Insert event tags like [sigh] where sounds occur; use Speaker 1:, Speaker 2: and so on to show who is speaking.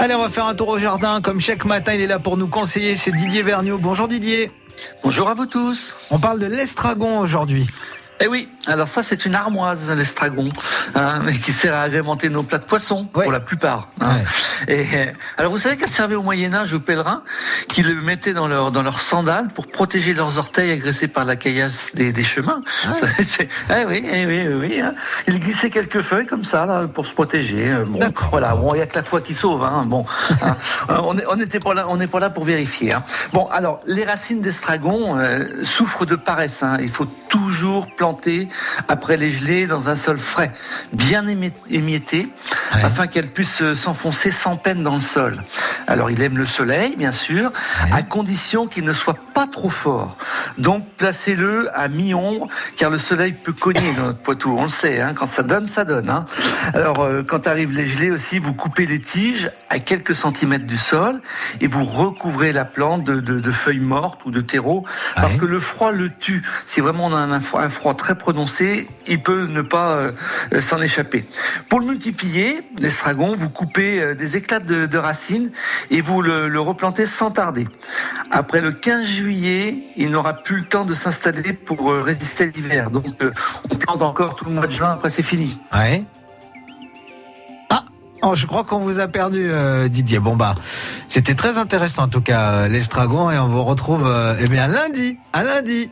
Speaker 1: Allez, on va faire un tour au jardin. Comme chaque matin, il est là pour nous conseiller. C'est Didier Vergniaud. Bonjour Didier.
Speaker 2: Bonjour à vous tous.
Speaker 1: On parle de l'estragon aujourd'hui.
Speaker 2: Eh oui, alors ça c'est une armoise, l'estragon, hein, [laughs] qui sert à agrémenter nos plats de poisson,
Speaker 1: Ouais.
Speaker 2: pour la plupart. hein. Et, euh, alors vous savez qu'elle servait au Moyen-Âge aux pèlerins, qui le mettaient dans leurs dans leurs sandales pour protéger leurs orteils agressés par la caillasse des, des chemins. [laughs] Ça, c'est- eh oui, eh oui, eh oui. hein. Ils glissaient quelques feuilles comme ça là, pour se protéger. Euh, Bon, voilà, bon, il y a que la foi qui sauve. Bon. [laughs] Euh, on est- on pas là, on n'est pas là pour vérifier. Bon, alors les racines d'estragon euh, souffrent de paresse. Il faut toujours planter après les gelées dans un sol frais, bien émi- émietté,
Speaker 1: Ouais.
Speaker 2: afin qu'elles puissent euh, s'enfoncer sans peine dans le sol. Alors il aime le soleil, bien sûr,
Speaker 1: Ouais.
Speaker 2: à condition qu'il ne soit pas trop fort. Donc placez-le à mi-ombre, car le soleil peut cogner dans notre poitou. On le sait, hein, quand ça donne, ça donne. hein. Alors euh, quand arrivent les gelées aussi, vous coupez les tiges à quelques centimètres du sol et vous recouvrez la plante de, de- de feuilles mortes ou de terreau, parce que le froid le tue. Si vraiment on a un froid, un froid très prononcé, il peut ne pas euh, s'en échapper. Pour le multiplier, l'estragon, vous coupez euh, des éclats de, de racines et vous le, replantez sans tarder. Après le 15 juillet, il n'aura plus le temps de s'installer pour euh, résister à l'hiver. Donc euh, on plante encore tout le mois de juin, après c'est fini.
Speaker 1: Ouais. Ah, oh, je crois qu'on vous a perdu, euh, Didier. Bon bah, c'était très intéressant en tout cas, l'estragon, et on vous retrouve eh bien lundi, à lundi.